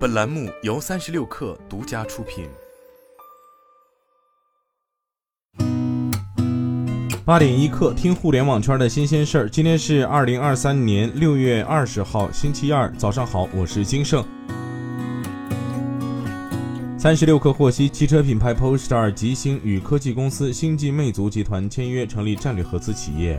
本栏目由三十六氪独家出品。八点一刻，听互联网圈的新鲜事儿。今天是二零二三年六月二十号，星期二，早上好，我是金盛。三十六氪获悉，汽车品牌 Polestar 吉星与科技公司星际魅族集团签约，成立战略合资企业。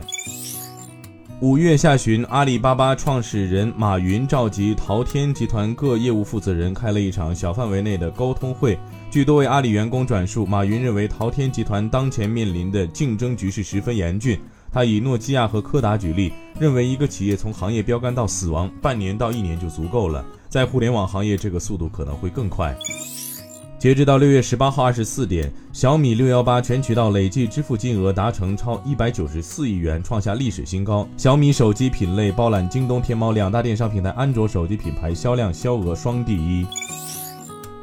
五月下旬，阿里巴巴创始人马云召集淘天集团各业务负责人开了一场小范围内的沟通会。据多位阿里员工转述，马云认为淘天集团当前面临的竞争局势十分严峻。他以诺基亚和柯达举例，认为一个企业从行业标杆到死亡，半年到一年就足够了。在互联网行业，这个速度可能会更快。截止到六月十八号二十四点，小米六幺八全渠道累计支付金额达成超一百九十四亿元，创下历史新高。小米手机品类包揽京东、天猫两大电商平台，安卓手机品牌销量、销额双第一。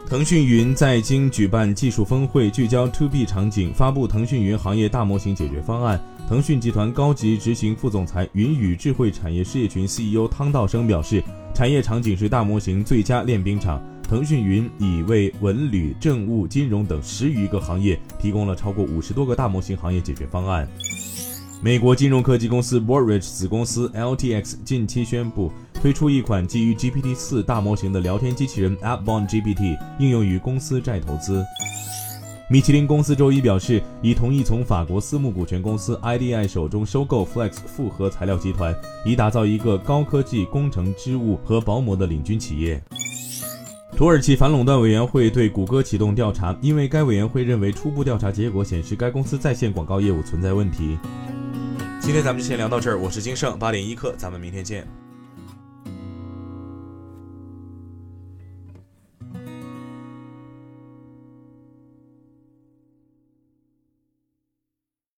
腾讯云在京举办技术峰会，聚焦 To B 场景，发布腾讯云行业大模型解决方案。腾讯集团高级执行副总裁、云与智慧产业事业群 CEO 汤道生表示，产业场景是大模型最佳练兵场。腾讯云已为文旅、政务、金融等十余个行业提供了超过五十多个大模型行业解决方案。美国金融科技公司 b o r r i d g e 子公司 LTX 近期宣布推出一款基于 GPT-4 大模型的聊天机器人 AppBond GPT，应用于公司债投资。米其林公司周一表示，已同意从法国私募股权公司 IDI 手中收购 Flex 复合材料集团，以打造一个高科技工程织物和薄膜的领军企业。土耳其反垄断委员会对谷歌启动调查，因为该委员会认为初步调查结果显示该公司在线广告业务存在问题。今天咱们就先聊到这儿，我是金盛八点一刻，咱们明天见。